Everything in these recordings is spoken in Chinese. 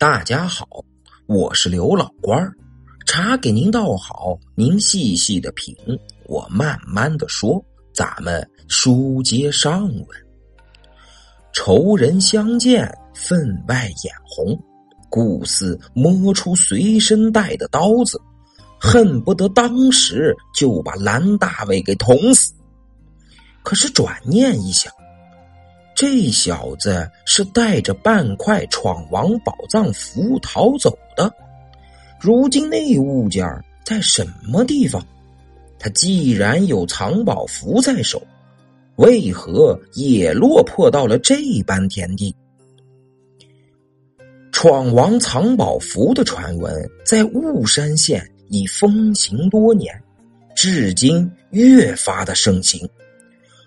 大家好，我是刘老官儿，茶给您倒好，您细细的品，我慢慢的说。咱们书接上文，仇人相见，分外眼红。顾四摸出随身带的刀子，恨不得当时就把蓝大伟给捅死。可是转念一想，这小子是带着半块闯王宝藏符逃走的，如今那物件在什么地方？他既然有藏宝符在手，为何也落魄到了这般田地？闯王藏宝符的传闻在雾山县已风行多年，至今越发的盛行，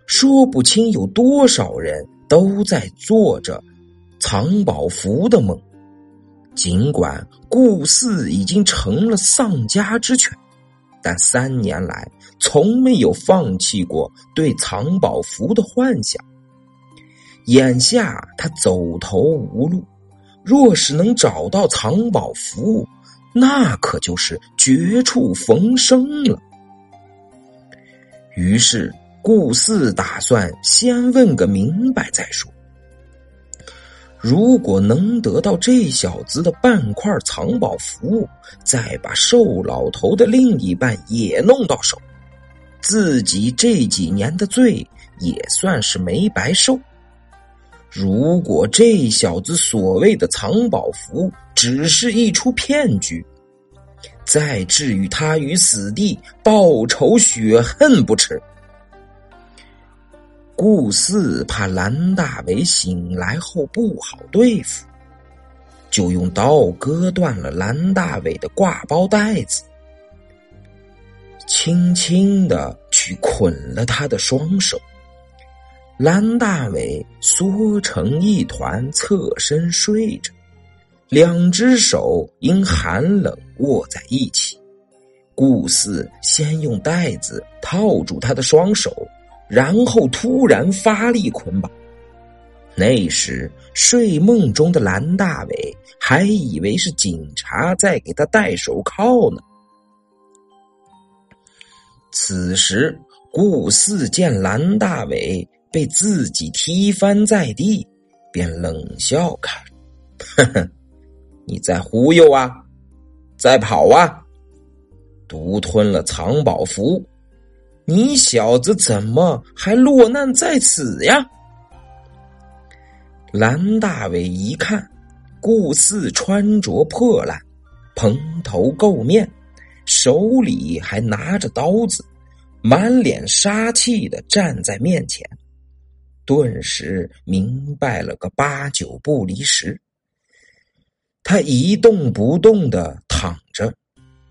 说不清有多少人都在做着藏宝符的梦。尽管顾四已经成了丧家之犬。但三年来从没有放弃过对藏宝符的幻想。眼下他走投无路，若是能找到藏宝符，那可就是绝处逢生了。于是顾四打算先问个明白再说。如果能得到这小子的半块藏宝符，再把瘦老头的另一半也弄到手，自己这几年的罪也算是没白受。如果这小子所谓的藏宝符只是一出骗局，再置于他于死地，报仇雪恨不迟。顾四怕蓝大伟醒来后不好对付，就用刀割断了蓝大伟的挂包带子，轻轻的去捆了他的双手。蓝大伟缩成一团，侧身睡着，两只手因寒冷握在一起。顾四先用带子套住他的双手。然后突然发力捆绑，那时睡梦中的蓝大伟还以为是警察在给他戴手铐呢。此时顾四见蓝大伟被自己踢翻在地，便冷笑看：“呵呵，你在忽悠啊，在跑啊，独吞了藏宝符。”你小子怎么还落难在此呀？蓝大伟一看，顾四穿着破烂，蓬头垢面，手里还拿着刀子，满脸杀气的站在面前，顿时明白了个八九不离十。他一动不动的躺着，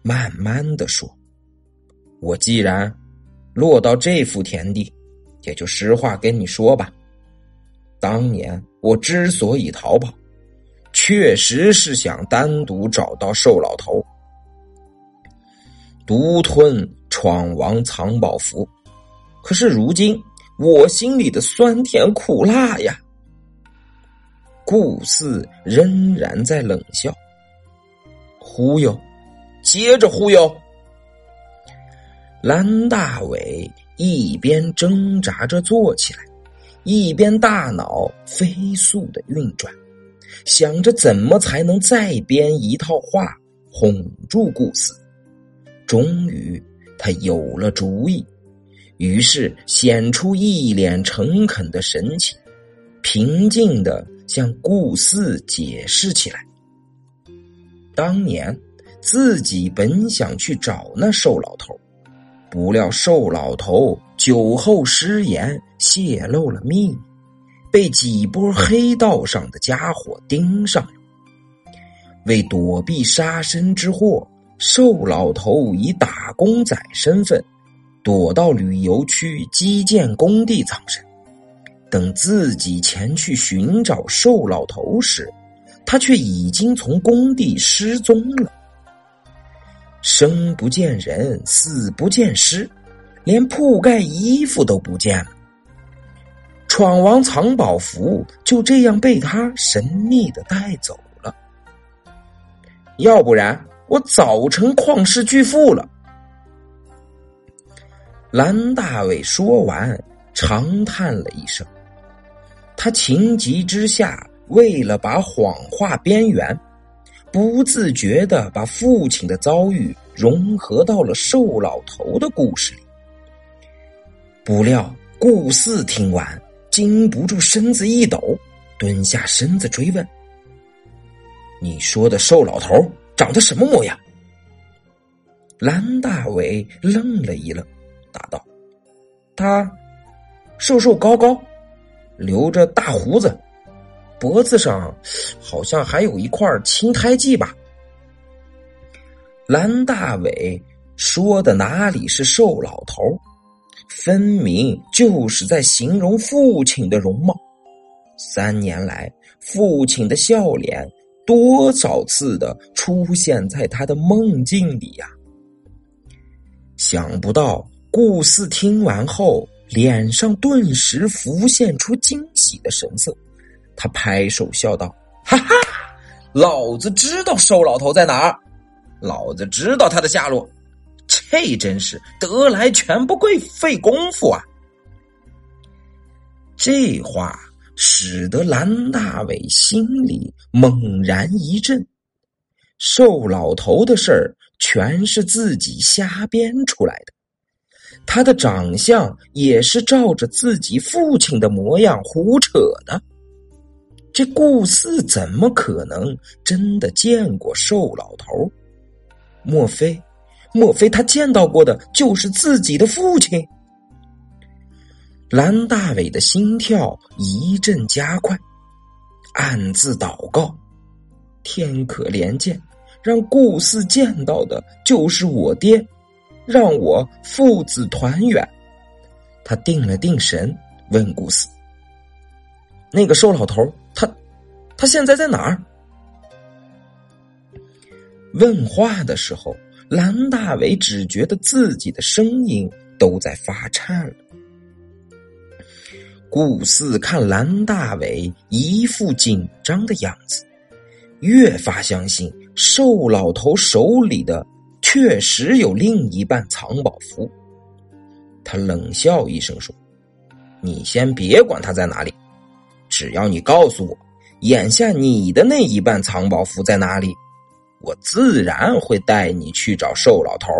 慢慢的说：“我既然……”落到这幅田地，也就实话跟你说吧。当年我之所以逃跑，确实是想单独找到瘦老头，独吞闯王藏宝符。可是如今我心里的酸甜苦辣呀，顾四仍然在冷笑，忽悠，接着忽悠。蓝大伟一边挣扎着坐起来，一边大脑飞速的运转，想着怎么才能再编一套话哄住顾四。终于，他有了主意，于是显出一脸诚恳的神情，平静的向顾四解释起来：当年自己本想去找那瘦老头。不料瘦老头酒后失言，泄露了秘密，被几波黑道上的家伙盯上了。为躲避杀身之祸，瘦老头以打工仔身份躲到旅游区基建工地藏身。等自己前去寻找瘦老头时，他却已经从工地失踪了。生不见人，死不见尸，连铺盖衣服都不见了。闯王藏宝符就这样被他神秘的带走了。要不然我早成旷世巨富了。蓝大伟说完，长叹了一声。他情急之下，为了把谎话边缘，不自觉的把父亲的遭遇融合到了瘦老头的故事里。不料顾四听完，禁不住身子一抖，蹲下身子追问：“你说的瘦老头长得什么模样？”蓝大伟愣了一愣。答道：“他瘦瘦高高，留着大胡子，脖子上好像还有一块青苔记吧。”蓝大伟说的哪里是瘦老头，分明就是在形容父亲的容貌。三年来，父亲的笑脸多少次的出现在他的梦境里呀！想不到。顾四听完后，脸上顿时浮现出惊喜的神色。他拍手笑道：“哈哈，老子知道瘦老头在哪儿，老子知道他的下落。这真是得来全不贵费功夫啊！”这话使得蓝大伟心里猛然一震。瘦老头的事儿全是自己瞎编出来的。他的长相也是照着自己父亲的模样胡扯的。这顾四怎么可能真的见过瘦老头？莫非，莫非他见到过的就是自己的父亲？蓝大伟的心跳一阵加快，暗自祷告：天可怜见，让顾四见到的就是我爹。让我父子团圆。他定了定神，问顾四：“那个瘦老头，他现在在哪儿？”问话的时候，蓝大伟只觉得自己的声音都在发颤了。顾四看蓝大伟一副紧张的样子，越发相信瘦老头手里的。确实有另一半藏宝符。他冷笑一声说：“你先别管他在哪里，只要你告诉我，眼下你的那一半藏宝符在哪里，我自然会带你去找瘦老头。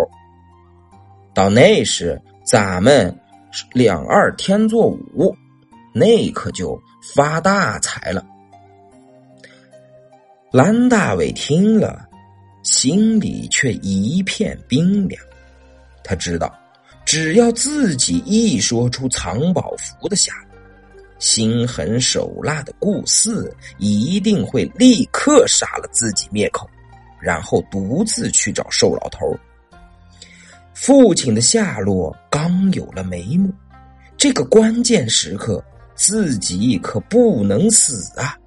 到那时，咱们两二天作五，那可就发大财了。”蓝大伟听了。心里却一片冰凉，他知道，只要自己一说出藏宝符的下落，心狠手辣的顾四一定会立刻杀了自己灭口，然后独自去找瘦老头。父亲的下落刚有了眉目，这个关键时刻，自己可不能死啊！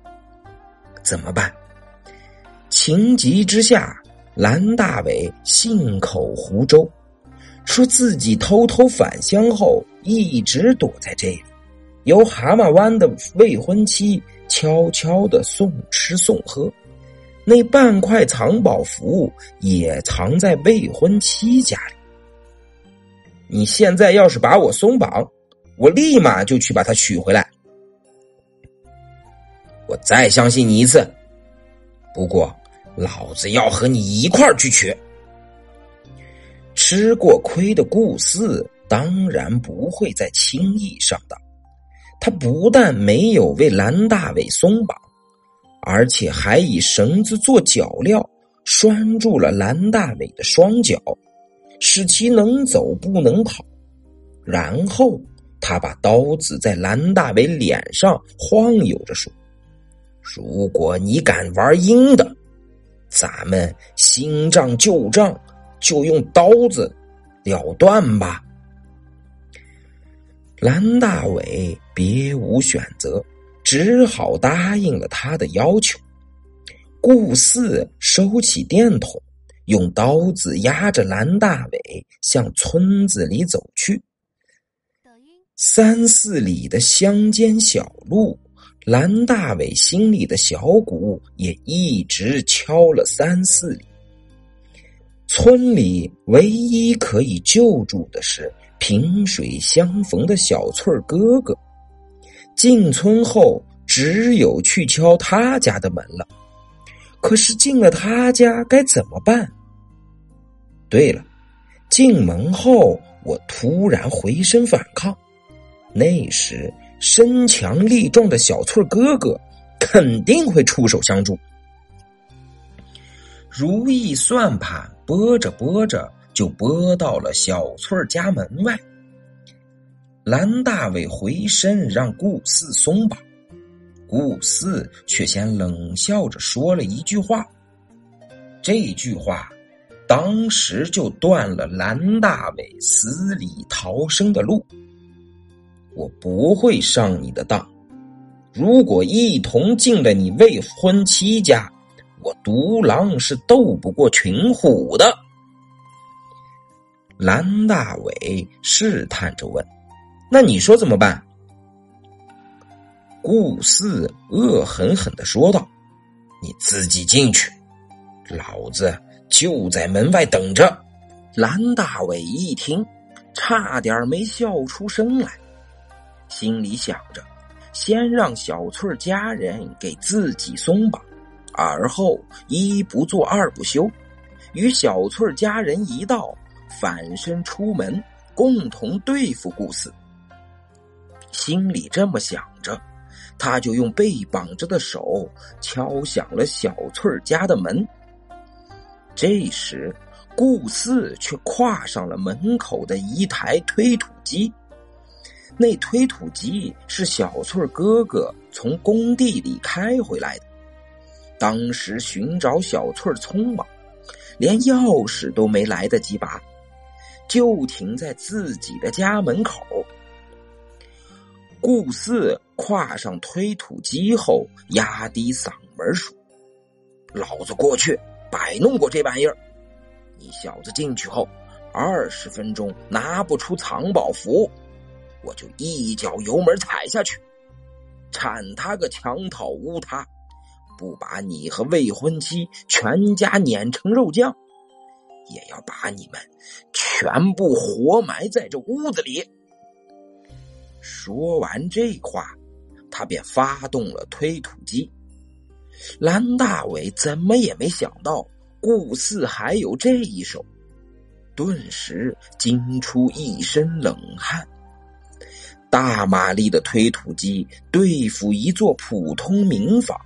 怎么办？情急之下。蓝大伟信口胡诌，说自己偷偷返乡后一直躲在这里，由蛤蟆湾的未婚妻悄悄的送吃送喝，那半块藏宝符也藏在未婚妻家里。你现在要是把我松绑，我立马就去把他取回来。我再相信你一次，不过。老子要和你一块儿去取。吃过亏的顾四当然不会再轻易上当，他不但没有为蓝大伟松绑，而且还以绳子做脚镣拴住了蓝大伟的双脚，使其能走不能跑。然后他把刀子在蓝大伟脸上晃悠着说：“如果你敢玩阴的。”咱们新账旧账，就用刀子了断吧。蓝大伟别无选择，只好答应了他的要求。顾四收起电筒，用刀子压着蓝大伟向村子里走去。三四里的乡间小路，蓝大伟心里的小鼓也一直敲了三四里。村里唯一可以救助的是萍水相逢的小翠哥哥。进村后，只有去敲他家的门了。可是进了他家该怎么办？对了，进门后我突然回身反抗，那时身强力壮的小翠哥哥肯定会出手相助。如意算盘拨着拨着，就拨到了小翠儿家门外。蓝大伟回身让顾四松绑，顾四却先冷笑着说了一句话。这句话，当时就断了蓝大伟死里逃生的路。我不会上你的当，如果一同进了你未婚妻家。我独狼是斗不过群虎的。蓝大伟试探着问：“那你说怎么办？”顾四恶狠狠的说道：“你自己进去，老子就在门外等着。”蓝大伟一听，差点没笑出声来，心里想着：先让小翠家人给自己松绑。而后一不做二不休，与小翠家人一道反身出门，共同对付顾四。心里这么想着，他就用被绑着的手敲响了小翠家的门。这时，顾四却跨上了门口的一台推土机。那推土机是小翠哥哥从工地里开回来的。当时寻找小翠儿匆忙，连钥匙都没来得及拔，就停在自己的家门口。顾四跨上推土机后，压低嗓门说：“老子过去摆弄过这玩意儿，你小子进去后，二十分钟拿不出藏宝符，我就一脚油门踩下去，铲他个墙倒屋塌。”不把你和未婚妻全家碾成肉酱，也要把你们全部活埋在这屋子里。说完这话，他便发动了推土机。蓝大伟怎么也没想到顾四还有这一手，顿时惊出一身冷汗。大马力的推土机对付一座普通民房。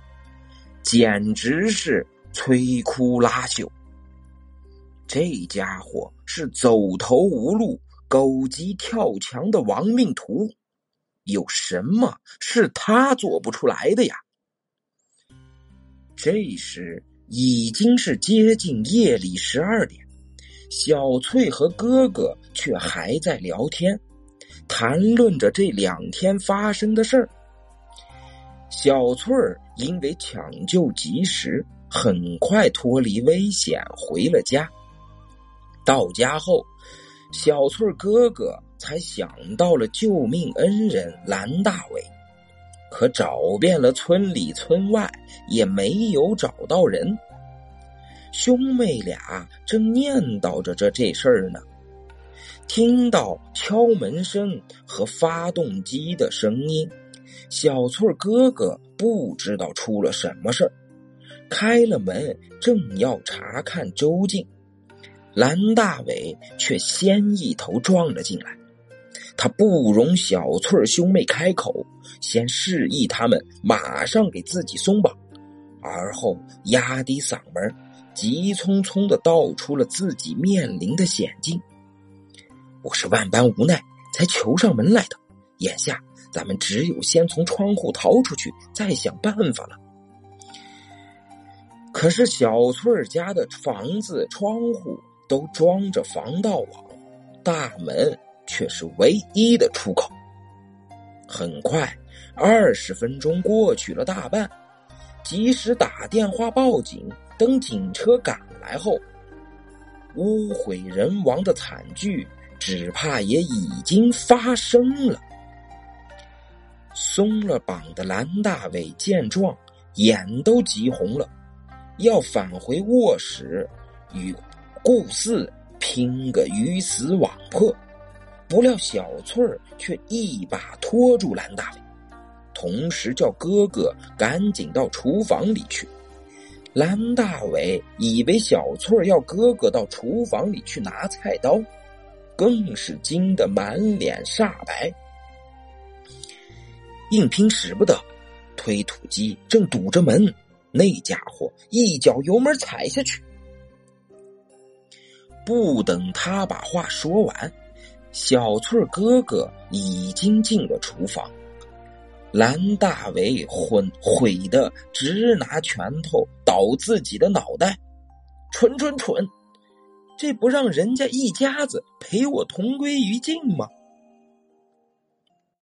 简直是摧枯拉朽！这家伙是走投无路、狗急跳墙的亡命徒，有什么是他做不出来的呀？这时已经是接近夜里十二点，小翠和哥哥却还在聊天，谈论着这两天发生的事儿。小翠儿因为抢救及时，很快脱离危险回了家。到家后，小翠哥哥才想到了救命恩人蓝大伟，可找遍了村里村外也没有找到人。兄妹俩正念叨着这这事儿呢，听到敲门声和发动机的声音。小翠哥哥不知道出了什么事儿，开了门，正要查看究竟，蓝大伟却先一头撞了进来。他不容小翠兄妹开口，先示意他们马上给自己松绑，而后压低嗓门，急匆匆的道出了自己面临的险境。我是万般无奈才求上门来的，眼下。咱们只有先从窗户逃出去，再想办法了。可是小翠儿家的房子窗户都装着防盗网，大门却是唯一的出口。很快，二十分钟过去了大半，即使打电话报警，等警车赶来后，污毁人亡的惨剧，只怕也已经发生了。松了绑的蓝大伟见状，眼都急红了，要返回卧室与顾四拼个鱼死网破。不料小翠儿却一把拖住蓝大伟，同时叫哥哥赶紧到厨房里去。蓝大伟以为小翠儿要哥哥到厨房里去拿菜刀，更是惊得满脸煞白。硬拼使不得，推土机正堵着门，那家伙一脚油门踩下去，不等他把话说完。小翠哥哥已经进了厨房，蓝大为昏悔的直拿拳头捣自己的脑袋，蠢蠢蠢！这不让人家一家子陪我同归于尽吗？